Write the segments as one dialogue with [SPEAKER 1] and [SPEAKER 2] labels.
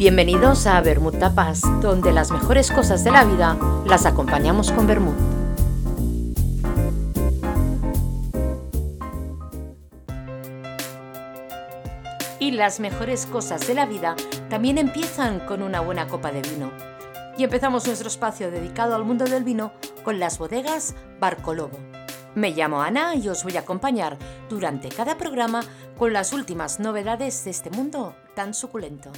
[SPEAKER 1] Bienvenidos a Bermud Tapas, donde las mejores cosas de la vida las acompañamos con Bermud. Y las mejores cosas de la vida también empiezan con una buena copa de vino. Y empezamos nuestro espacio dedicado al mundo del vino con las bodegas Barco Lobo. Me llamo Ana y os voy a acompañar durante cada programa con las últimas novedades de este mundo tan suculento.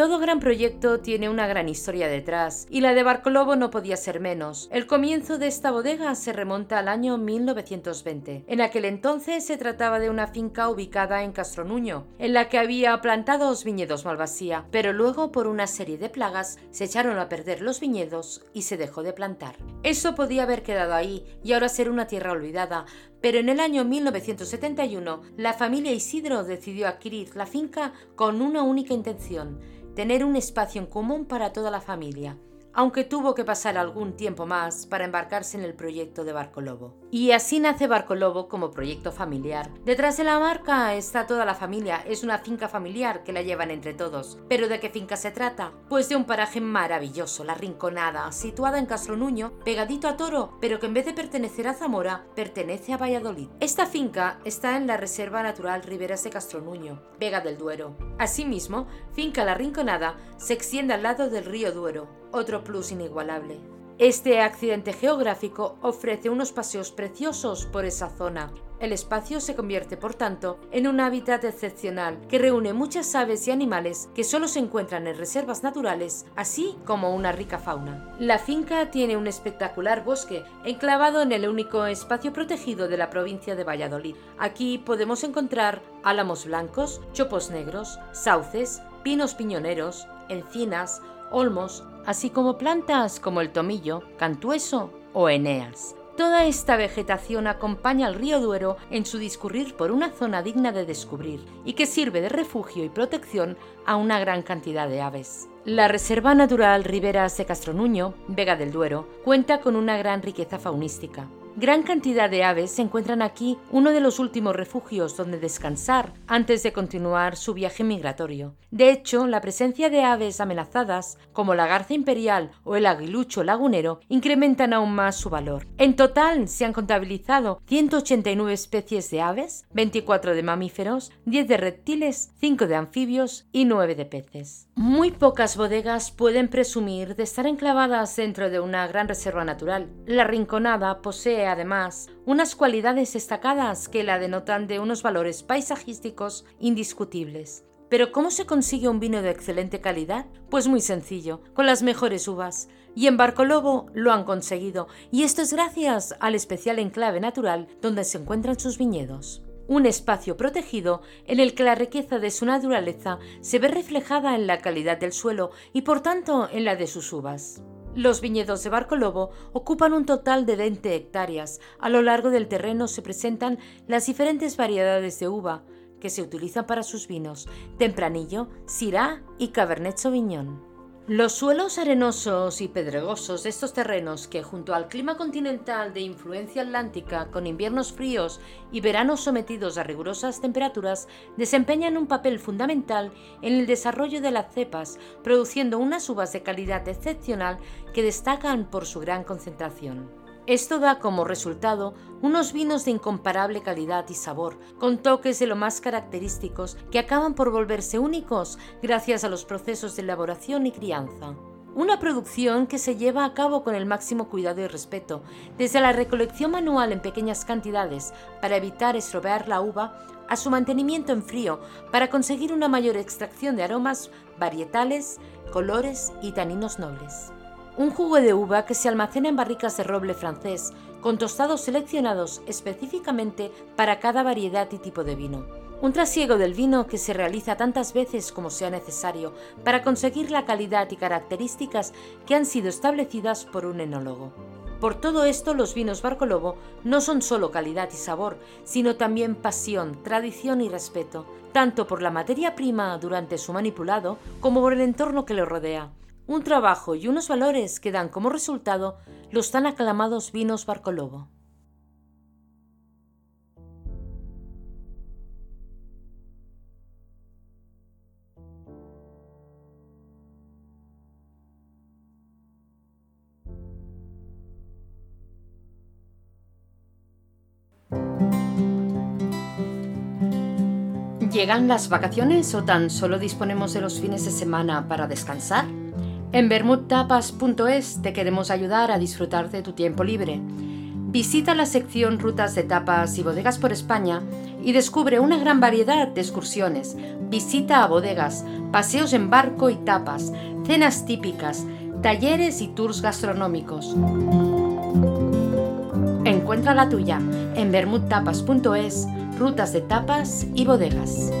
[SPEAKER 1] Todo gran proyecto tiene una gran historia detrás, y la de Barcolobo no podía ser menos. El comienzo de esta bodega se remonta al año 1920. En aquel entonces se trataba de una finca ubicada en Castronuño, en la que había plantados viñedos Malvasía, pero luego por una serie de plagas se echaron a perder los viñedos y se dejó de plantar. Eso podía haber quedado ahí y ahora ser una tierra olvidada, pero en el año 1971 la familia Isidro decidió adquirir la finca con una única intención, tener un espacio en común para toda la familia, aunque tuvo que pasar algún tiempo más para embarcarse en el proyecto de Barco Lobo. Y así nace Barco Lobo como proyecto familiar. Detrás de la marca está toda la familia, es una finca familiar que la llevan entre todos. ¿Pero de qué finca se trata? Pues de un paraje maravilloso, La Rinconada, situada en Castronuño, pegadito a Toro, pero que en vez de pertenecer a Zamora, pertenece a Valladolid. Esta finca está en la Reserva Natural Riberas de Castronuño, Vega del Duero. Asimismo, Finca La Rinconada se extiende al lado del río Duero, otro plus inigualable. Este accidente geográfico ofrece unos paseos preciosos por esa zona. El espacio se convierte, por tanto, en un hábitat excepcional que reúne muchas aves y animales que solo se encuentran en reservas naturales, así como una rica fauna. La finca tiene un espectacular bosque enclavado en el único espacio protegido de la provincia de Valladolid. Aquí podemos encontrar álamos blancos, chopos negros, sauces, pinos piñoneros, encinas, olmos, así como plantas como el tomillo, cantueso o eneas. Toda esta vegetación acompaña al río Duero en su discurrir por una zona digna de descubrir y que sirve de refugio y protección a una gran cantidad de aves. La Reserva Natural Riberas de Castronuño, Vega del Duero, cuenta con una gran riqueza faunística. Gran cantidad de aves se encuentran aquí, uno de los últimos refugios donde descansar antes de continuar su viaje migratorio. De hecho, la presencia de aves amenazadas, como la garza imperial o el aguilucho lagunero, incrementan aún más su valor. En total se han contabilizado 189 especies de aves, 24 de mamíferos, 10 de reptiles, 5 de anfibios y 9 de peces. Muy pocas bodegas pueden presumir de estar enclavadas dentro de una gran reserva natural. La Rinconada posee además unas cualidades destacadas que la denotan de unos valores paisajísticos indiscutibles. Pero ¿cómo se consigue un vino de excelente calidad? Pues muy sencillo, con las mejores uvas. Y en Barco Lobo lo han conseguido, y esto es gracias al especial enclave natural donde se encuentran sus viñedos. Un espacio protegido en el que la riqueza de su naturaleza se ve reflejada en la calidad del suelo y por tanto en la de sus uvas. Los viñedos de Barco Lobo ocupan un total de 20 hectáreas. A lo largo del terreno se presentan las diferentes variedades de uva que se utilizan para sus vinos, Tempranillo, Syrah y Cabernet Sauvignon. Los suelos arenosos y pedregosos de estos terrenos, que junto al clima continental de influencia atlántica, con inviernos fríos y veranos sometidos a rigurosas temperaturas, desempeñan un papel fundamental en el desarrollo de las cepas, produciendo unas uvas de calidad excepcional que destacan por su gran concentración. Esto da como resultado unos vinos de incomparable calidad y sabor, con toques de lo más característicos que acaban por volverse únicos gracias a los procesos de elaboración y crianza. Una producción que se lleva a cabo con el máximo cuidado y respeto, desde la recolección manual en pequeñas cantidades para evitar estropear la uva, a su mantenimiento en frío para conseguir una mayor extracción de aromas varietales, colores y taninos nobles un jugo de uva que se almacena en barricas de roble francés, con tostados seleccionados específicamente para cada variedad y tipo de vino. Un trasiego del vino que se realiza tantas veces como sea necesario para conseguir la calidad y características que han sido establecidas por un enólogo. Por todo esto, los vinos Barco Lobo no son solo calidad y sabor, sino también pasión, tradición y respeto, tanto por la materia prima durante su manipulado como por el entorno que lo rodea un trabajo y unos valores que dan como resultado los tan aclamados vinos Barcolobo. ¿Llegan las vacaciones o tan solo disponemos de los fines de semana para descansar? En bermudtapas.es te queremos ayudar a disfrutar de tu tiempo libre. Visita la sección Rutas de Tapas y Bodegas por España y descubre una gran variedad de excursiones, visita a bodegas, paseos en barco y tapas, cenas típicas, talleres y tours gastronómicos. Encuentra la tuya en bermudtapas.es, rutas de tapas y bodegas.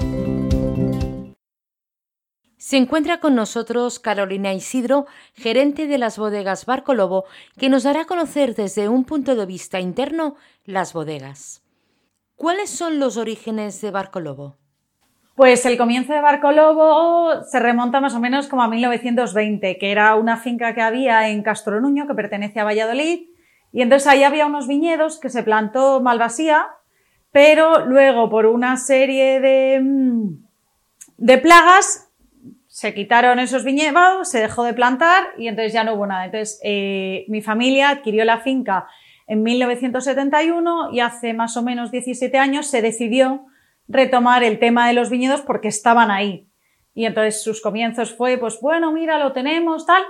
[SPEAKER 1] Se encuentra con nosotros Carolina Isidro, gerente de las bodegas Barco Lobo, que nos dará conocer desde un punto de vista interno las bodegas. ¿Cuáles son los orígenes de Barco Lobo?
[SPEAKER 2] Pues el comienzo de Barco Lobo se remonta más o menos como a 1920, que era una finca que había en Castronuño que pertenece a Valladolid, y entonces ahí había unos viñedos que se plantó Malvasía, pero luego por una serie de, mm, de plagas se quitaron esos viñedos, se dejó de plantar y entonces ya no hubo nada. Entonces eh, mi familia adquirió la finca en 1971 y hace más o menos 17 años se decidió retomar el tema de los viñedos porque estaban ahí. Y entonces sus comienzos fue, pues bueno, mira, lo tenemos, tal,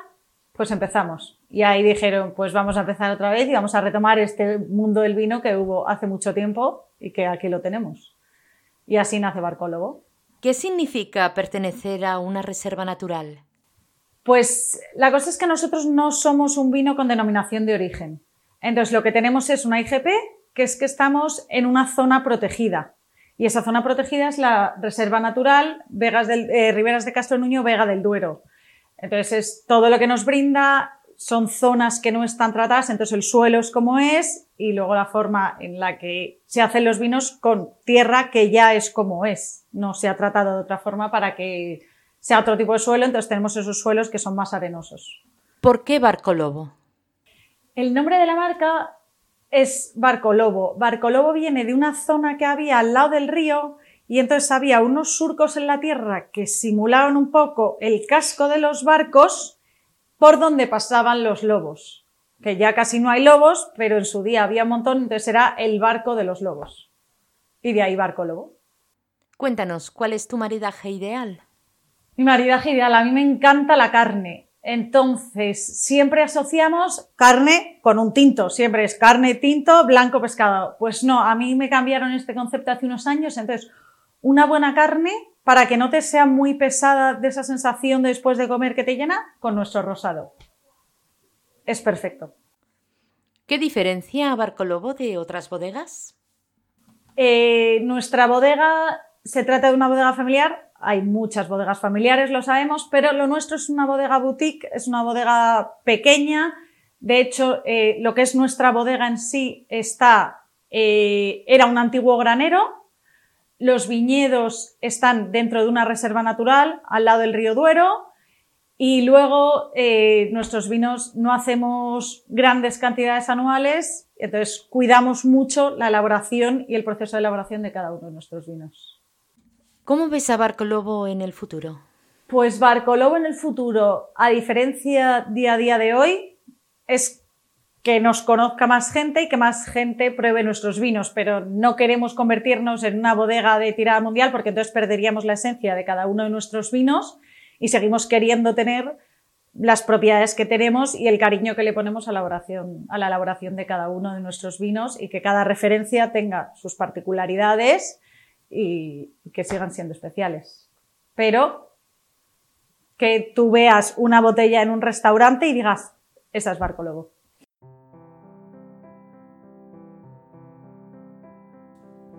[SPEAKER 2] pues empezamos. Y ahí dijeron, pues vamos a empezar otra vez y vamos a retomar este mundo del vino que hubo hace mucho tiempo y que aquí lo tenemos. Y así nace Barcólogo.
[SPEAKER 1] ¿Qué significa pertenecer a una reserva natural?
[SPEAKER 2] Pues la cosa es que nosotros no somos un vino con denominación de origen. Entonces lo que tenemos es una IGP, que es que estamos en una zona protegida. Y esa zona protegida es la Reserva Natural Vegas del, eh, Riberas de Castro Nuño, Vega del Duero. Entonces, es todo lo que nos brinda son zonas que no están tratadas, entonces el suelo es como es y luego la forma en la que se hacen los vinos con tierra que ya es como es. No se ha tratado de otra forma para que sea otro tipo de suelo, entonces tenemos esos suelos que son más arenosos.
[SPEAKER 1] ¿Por qué Barco Lobo?
[SPEAKER 2] El nombre de la marca es Barco Lobo. Barco Lobo viene de una zona que había al lado del río y entonces había unos surcos en la tierra que simulaban un poco el casco de los barcos por donde pasaban los lobos. Que ya casi no hay lobos, pero en su día había un montón, entonces era el barco de los lobos. Y de ahí Barco Lobo.
[SPEAKER 1] Cuéntanos, ¿cuál es tu maridaje ideal?
[SPEAKER 2] Mi maridaje ideal, a mí me encanta la carne. Entonces, siempre asociamos carne con un tinto, siempre es carne, tinto, blanco, pescado. Pues no, a mí me cambiaron este concepto hace unos años, entonces, una buena carne para que no te sea muy pesada de esa sensación después de comer que te llena, con nuestro rosado. Es perfecto.
[SPEAKER 1] ¿Qué diferencia a Barco Lobo de otras bodegas?
[SPEAKER 2] Eh, nuestra bodega se trata de una bodega familiar hay muchas bodegas familiares, lo sabemos, pero lo nuestro es una bodega boutique, es una bodega pequeña. De hecho, eh, lo que es nuestra bodega en sí está, eh, era un antiguo granero. Los viñedos están dentro de una reserva natural al lado del río Duero. Y luego eh, nuestros vinos no hacemos grandes cantidades anuales, entonces cuidamos mucho la elaboración y el proceso de elaboración de cada uno de nuestros vinos.
[SPEAKER 1] ¿Cómo ves a Barco Lobo en el futuro?
[SPEAKER 2] Pues Barco Lobo en el futuro, a diferencia día a día de hoy, es que nos conozca más gente y que más gente pruebe nuestros vinos, pero no queremos convertirnos en una bodega de tirada mundial porque entonces perderíamos la esencia de cada uno de nuestros vinos y seguimos queriendo tener las propiedades que tenemos y el cariño que le ponemos a la elaboración, a la elaboración de cada uno de nuestros vinos y que cada referencia tenga sus particularidades y que sigan siendo especiales. Pero que tú veas una botella en un restaurante y digas, esa es Barco Lobo.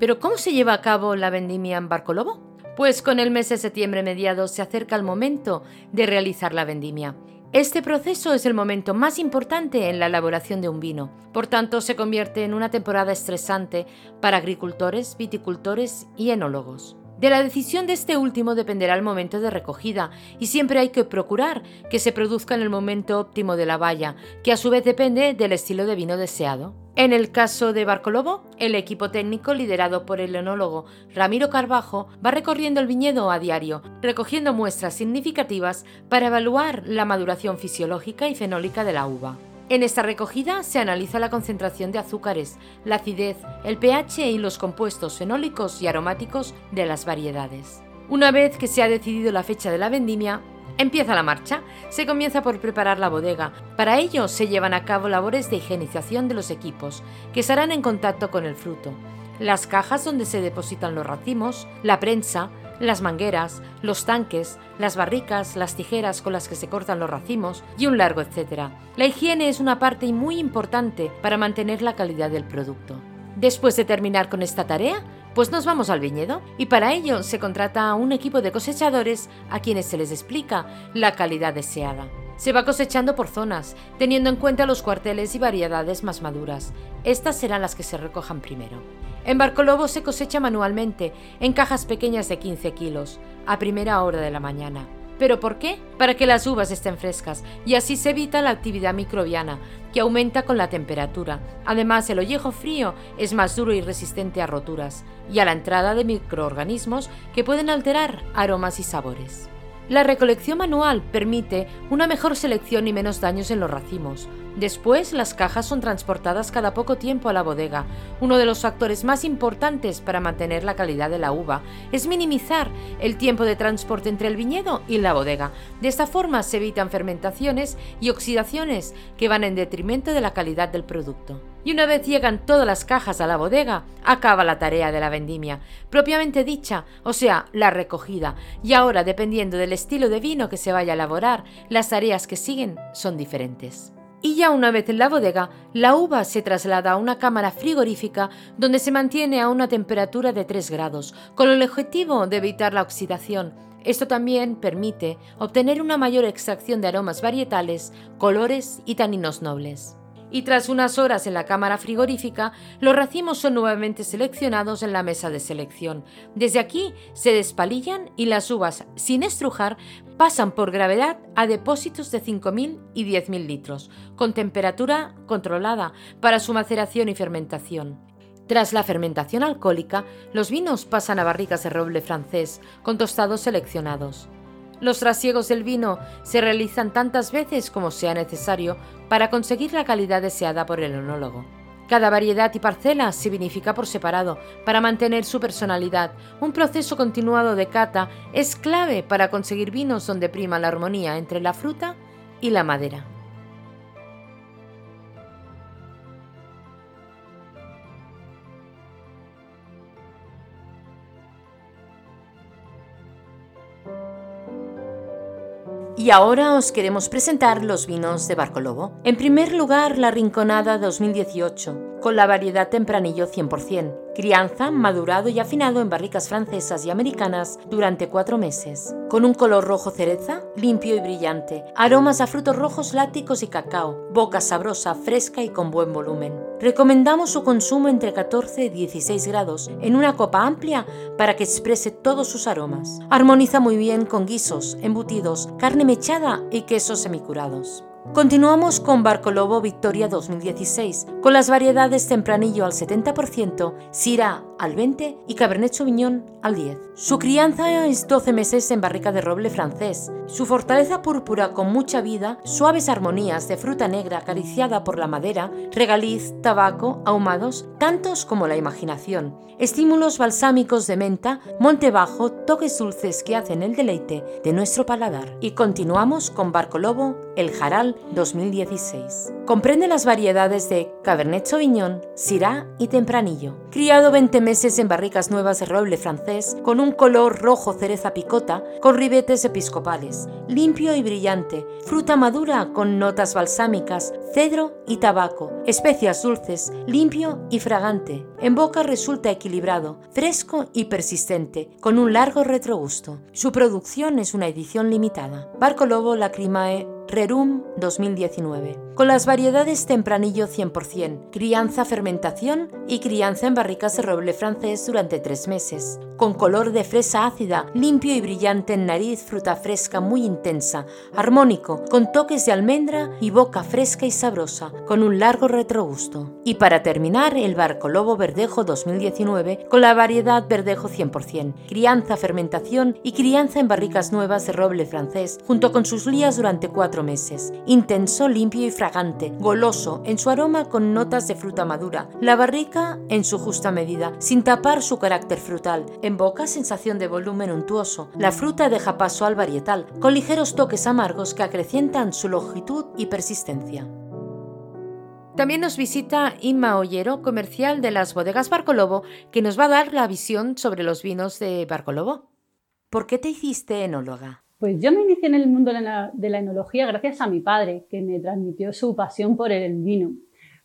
[SPEAKER 1] ¿Pero cómo se lleva a cabo la vendimia en Barco Lobo? Pues con el mes de septiembre mediado se acerca el momento de realizar la vendimia. Este proceso es el momento más importante en la elaboración de un vino, por tanto se convierte en una temporada estresante para agricultores, viticultores y enólogos. De la decisión de este último dependerá el momento de recogida y siempre hay que procurar que se produzca en el momento óptimo de la valla, que a su vez depende del estilo de vino deseado. En el caso de Barco Lobo, el equipo técnico liderado por el enólogo Ramiro Carbajo va recorriendo el viñedo a diario, recogiendo muestras significativas para evaluar la maduración fisiológica y fenólica de la uva. En esta recogida se analiza la concentración de azúcares, la acidez, el pH y los compuestos fenólicos y aromáticos de las variedades. Una vez que se ha decidido la fecha de la vendimia, Empieza la marcha. Se comienza por preparar la bodega. Para ello se llevan a cabo labores de higienización de los equipos, que estarán en contacto con el fruto. Las cajas donde se depositan los racimos, la prensa, las mangueras, los tanques, las barricas, las tijeras con las que se cortan los racimos y un largo etcétera. La higiene es una parte muy importante para mantener la calidad del producto. Después de terminar con esta tarea, pues nos vamos al viñedo y para ello se contrata a un equipo de cosechadores a quienes se les explica la calidad deseada. Se va cosechando por zonas, teniendo en cuenta los cuarteles y variedades más maduras. Estas serán las que se recojan primero. En Barcolobo se cosecha manualmente, en cajas pequeñas de 15 kilos, a primera hora de la mañana. ¿Pero por qué? Para que las uvas estén frescas y así se evita la actividad microbiana, que aumenta con la temperatura. Además, el ollejo frío es más duro y resistente a roturas y a la entrada de microorganismos que pueden alterar aromas y sabores. La recolección manual permite una mejor selección y menos daños en los racimos. Después, las cajas son transportadas cada poco tiempo a la bodega. Uno de los factores más importantes para mantener la calidad de la uva es minimizar el tiempo de transporte entre el viñedo y la bodega. De esta forma se evitan fermentaciones y oxidaciones que van en detrimento de la calidad del producto y una vez llegan todas las cajas a la bodega, acaba la tarea de la vendimia, propiamente dicha, o sea, la recogida, y ahora, dependiendo del estilo de vino que se vaya a elaborar, las tareas que siguen son diferentes. Y ya una vez en la bodega, la uva se traslada a una cámara frigorífica donde se mantiene a una temperatura de 3 grados, con el objetivo de evitar la oxidación. Esto también permite obtener una mayor extracción de aromas varietales, colores y taninos nobles y tras unas horas en la cámara frigorífica, los racimos son nuevamente seleccionados en la mesa de selección. Desde aquí se despalillan y las uvas, sin estrujar, pasan por gravedad a depósitos de 5.000 y 10.000 litros, con temperatura controlada para su maceración y fermentación. Tras la fermentación alcohólica, los vinos pasan a barricas de roble francés, con tostados seleccionados. Los trasiegos del vino se realizan tantas veces como sea necesario para conseguir la calidad deseada por el enólogo. Cada variedad y parcela se vinifica por separado para mantener su personalidad. Un proceso continuado de cata es clave para conseguir vinos donde prima la armonía entre la fruta y la madera. Y ahora os queremos presentar los vinos de Barco Lobo. En primer lugar, la Rinconada 2018, con la variedad Tempranillo 100%, crianza, madurado y afinado en barricas francesas y americanas durante cuatro meses, con un color rojo cereza, limpio y brillante, aromas a frutos rojos lácticos y cacao, boca sabrosa, fresca y con buen volumen. Recomendamos su consumo entre 14 y 16 grados en una copa amplia para que exprese todos sus aromas. Armoniza muy bien con guisos, embutidos, carne mechada y quesos semicurados. Continuamos con Barco Lobo Victoria 2016, con las variedades Tempranillo al 70%, Syrah al 20% y Cabernet Sauvignon al 10%. Su crianza es 12 meses en barrica de roble francés. Su fortaleza púrpura con mucha vida, suaves armonías de fruta negra acariciada por la madera, regaliz, tabaco, ahumados, tantos como la imaginación. Estímulos balsámicos de menta, monte bajo, toques dulces que hacen el deleite de nuestro paladar. Y continuamos con Barco Lobo, el Jaral 2016. Comprende las variedades de Cabernet Sauvignon, Syrah y Tempranillo. Criado 20 meses en barricas nuevas de roble francés, con un color rojo cereza picota, con ribetes episcopales. Limpio y brillante, fruta madura con notas balsámicas, cedro y tabaco, especias dulces, limpio y fragante. En boca resulta equilibrado, fresco y persistente, con un largo retrogusto. Su producción es una edición limitada. Barco Lobo Lacrimae Rerum 2019, con las variedades tempranillo 100%, crianza, fermentación y crianza en barricas de roble francés durante tres meses, con color de fresa ácida, limpio y brillante en nariz, fruta fresca muy intensa, armónico, con toques de almendra y boca fresca y sabrosa, con un largo retrogusto. Y para terminar, el Barco Lobo Verdejo 2019, con la variedad Verdejo 100%, crianza, fermentación y crianza en barricas nuevas de roble francés, junto con sus lías durante cuatro meses. Intenso, limpio y goloso en su aroma con notas de fruta madura, la barrica en su justa medida, sin tapar su carácter frutal. En boca, sensación de volumen untuoso. La fruta deja paso al varietal, con ligeros toques amargos que acrecientan su longitud y persistencia. También nos visita Inma Ollero, comercial de las bodegas Barcolobo, que nos va a dar la visión sobre los vinos de Barcolobo. ¿Por qué te hiciste enóloga?
[SPEAKER 3] Pues yo me inicié en el mundo de la enología gracias a mi padre, que me transmitió su pasión por el vino.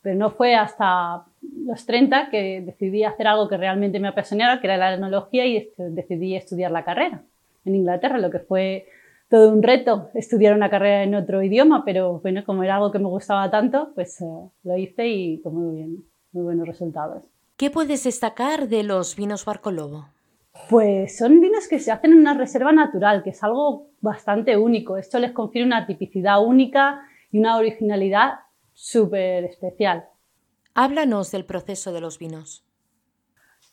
[SPEAKER 3] Pero no fue hasta los 30 que decidí hacer algo que realmente me apasionara, que era la enología, y decidí estudiar la carrera en Inglaterra, lo que fue todo un reto estudiar una carrera en otro idioma, pero bueno, como era algo que me gustaba tanto, pues eh, lo hice y con muy buenos resultados.
[SPEAKER 1] ¿Qué puedes destacar de los vinos Barco Lobo?
[SPEAKER 3] Pues son vinos que se hacen en una reserva natural, que es algo bastante único. Esto les confiere una tipicidad única y una originalidad súper especial.
[SPEAKER 1] Háblanos del proceso de los vinos.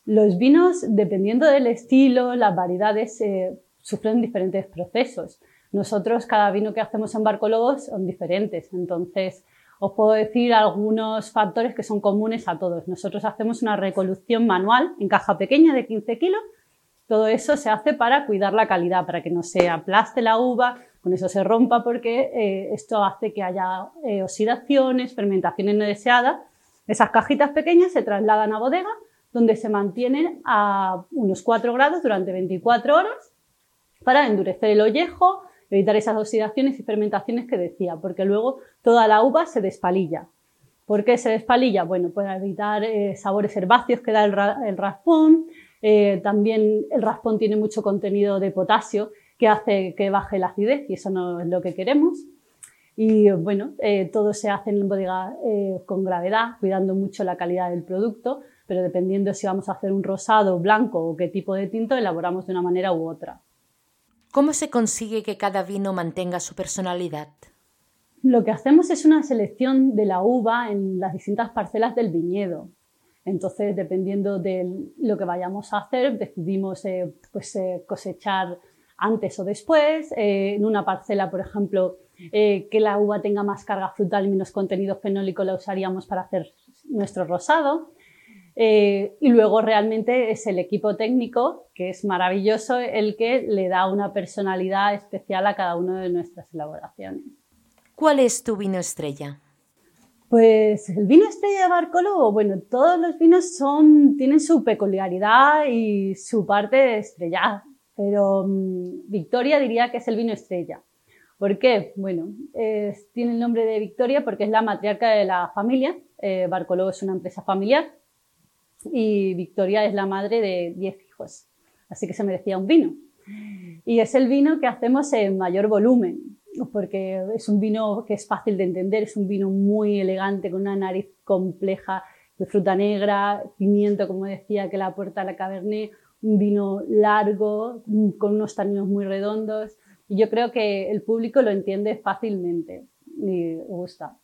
[SPEAKER 3] Los vinos, dependiendo del estilo, las variedades, eh, sufren diferentes procesos. Nosotros, cada vino que hacemos en Barcolobos son diferentes, entonces os puedo decir algunos factores que son comunes a todos. Nosotros hacemos una recolución manual en caja pequeña de 15 kilos. Todo eso se hace para cuidar la calidad, para que no se aplaste la uva, con eso se rompa, porque eh, esto hace que haya eh, oxidaciones, fermentaciones no deseadas. Esas cajitas pequeñas se trasladan a bodega, donde se mantienen a unos 4 grados durante 24 horas para endurecer el ollejo, evitar esas oxidaciones y fermentaciones que decía, porque luego toda la uva se despalilla. ¿Por qué se despalilla? Bueno, para evitar eh, sabores herbáceos que da el, raspón. Eh, también el raspón tiene mucho contenido de potasio que hace que baje la acidez y eso no es lo que queremos. Y bueno, eh, todo se hace en bodega con gravedad, cuidando mucho la calidad del producto, pero dependiendo si vamos a hacer un rosado, blanco o qué tipo de tinto, elaboramos de una manera u otra.
[SPEAKER 1] ¿Cómo se consigue que cada vino mantenga su personalidad?
[SPEAKER 3] Lo que hacemos es una selección de la uva en las distintas parcelas del viñedo. Entonces, dependiendo de lo que vayamos a hacer, decidimos eh, pues, eh, cosechar antes o después. Eh, en una parcela, por ejemplo, que la uva tenga más carga frutal y menos contenido fenólico, la usaríamos para hacer nuestro rosado. Y luego realmente es el equipo técnico, que es maravilloso, el que le da una personalidad especial a cada una de nuestras elaboraciones.
[SPEAKER 1] ¿Cuál es tu vino estrella?
[SPEAKER 3] Pues el vino estrella de Barcolo, bueno, todos los vinos son, tienen su peculiaridad y su parte estrellada, pero mm, Victoria diría que es el vino estrella. ¿Por qué? Bueno, tiene el nombre de Victoria porque es la matriarca de la familia. Eh, Barcoló es una empresa familiar y Victoria es la madre de 10 hijos, así que se merecía un vino. Y es el vino que hacemos en mayor volumen, porque es un vino que es fácil de entender, es un vino muy elegante, con una nariz compleja de fruta negra, pimiento, como decía, que la aporta la Cabernet, un vino largo, con unos taninos muy redondos. Y yo creo que el público lo entiende fácilmente y gusta.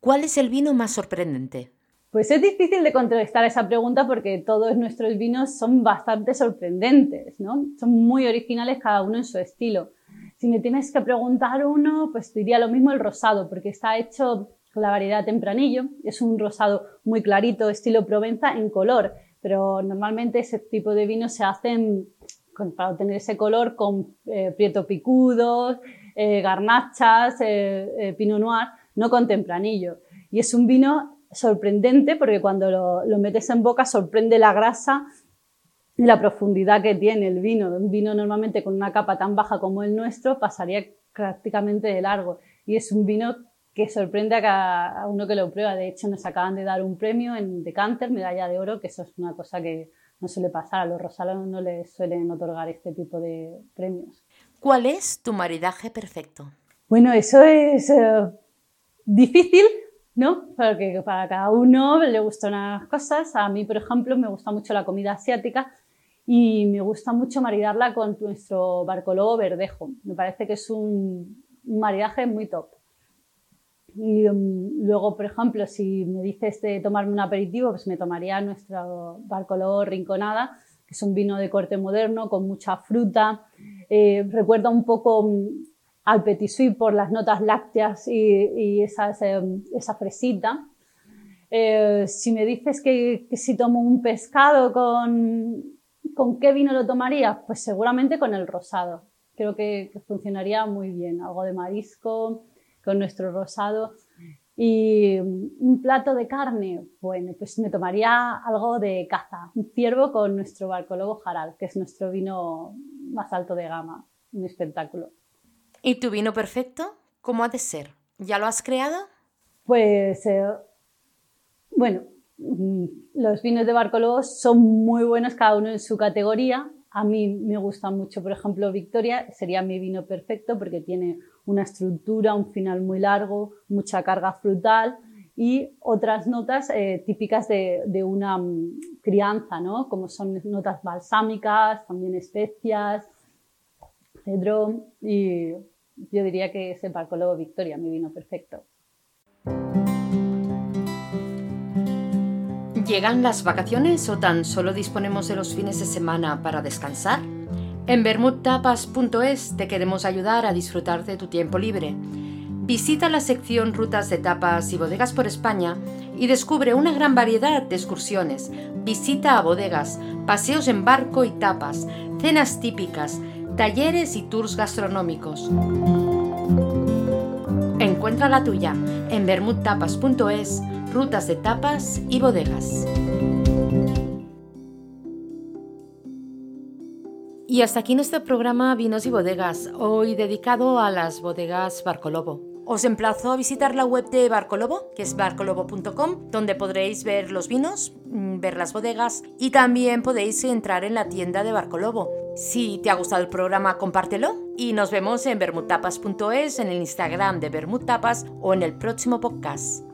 [SPEAKER 1] ¿Cuál es el vino más sorprendente?
[SPEAKER 3] Pues es difícil de contestar esa pregunta porque todos nuestros vinos son bastante sorprendentes, ¿no? Son muy originales cada uno en su estilo. Si me tienes que preguntar uno, pues diría lo mismo el rosado, porque está hecho con la variedad tempranillo. Es un rosado muy clarito, estilo Provenza en color, pero normalmente ese tipo de vinos se hacen para obtener ese color con eh, prieto picudos, eh, garnachas, eh, eh, pinot noir, no con tempranillo. Y es un vino sorprendente porque cuando lo, metes en boca sorprende la grasa y la profundidad que tiene el vino. Un vino normalmente con una capa tan baja como el nuestro pasaría prácticamente de largo. Y es un vino que sorprende a, cada, uno que lo prueba. De hecho, nos acaban de dar un premio en Decanter, medalla de oro, que eso es una cosa que no suele pasar. A los rosalos no les suelen otorgar este tipo de premios.
[SPEAKER 1] ¿Cuál es tu maridaje perfecto?
[SPEAKER 3] Bueno, eso es eh, difícil ¿no? Porque para cada uno le gustan unas cosas. A mí, por ejemplo, me gusta mucho la comida asiática y me gusta mucho maridarla con nuestro barcolobo verdejo. Me parece que es un, maridaje muy top. Y um, luego, por ejemplo, si me dices de tomarme un aperitivo, pues me tomaría nuestro barcolobo rinconada, que es un vino de corte moderno con mucha fruta. Eh, recuerda un poco um, al petit suisse por las notas lácteas y, esas, em, esa fresita. Eh, si me dices que, si tomo un pescado, con, ¿con qué vino lo tomaría? Pues seguramente con el rosado. Creo que, funcionaría muy bien. Algo de marisco con nuestro rosado. Y un plato de carne, bueno, pues me tomaría algo de caza, un ciervo con nuestro barcolobo jaral, que es nuestro vino más alto de gama, un espectáculo.
[SPEAKER 1] ¿Y tu vino perfecto? ¿Cómo ha de ser? ¿Ya lo has creado?
[SPEAKER 3] Pues, eh, bueno, los vinos de Barcolobos son muy buenos cada uno en su categoría. A mí me gusta mucho, por ejemplo, Victoria sería mi vino perfecto porque tiene una estructura, un final muy largo, mucha carga frutal y otras notas eh, típicas de, una mm, crianza, ¿no? como son notas balsámicas, también especias, cedrón y yo diría que es el Barcolobo Victoria, mi vino perfecto.
[SPEAKER 1] ¿Llegan las vacaciones o tan solo disponemos de los fines de semana para descansar? En bermudtapas.es te queremos ayudar a disfrutar de tu tiempo libre. Visita la sección Rutas de Tapas y Bodegas por España y descubre una gran variedad de excursiones, visita a bodegas, paseos en barco y tapas, cenas típicas, talleres y tours gastronómicos. Encuentra la tuya en bermudtapas.es, rutas de tapas y bodegas. Y hasta aquí nuestro programa Vinos y Bodegas, hoy dedicado a las bodegas Barcolobo. Os emplazo a visitar la web de Barcolobo, que es barcolobo.com, donde podréis ver los vinos, mm, ver las bodegas y también podéis entrar en la tienda de Barcolobo. Si te ha gustado el programa, compártelo y nos vemos en bermutapas.es, en el Instagram de Bermutapas o en el próximo podcast.